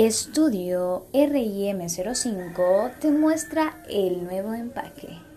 Estudio RIM05 te muestra el nuevo empaque.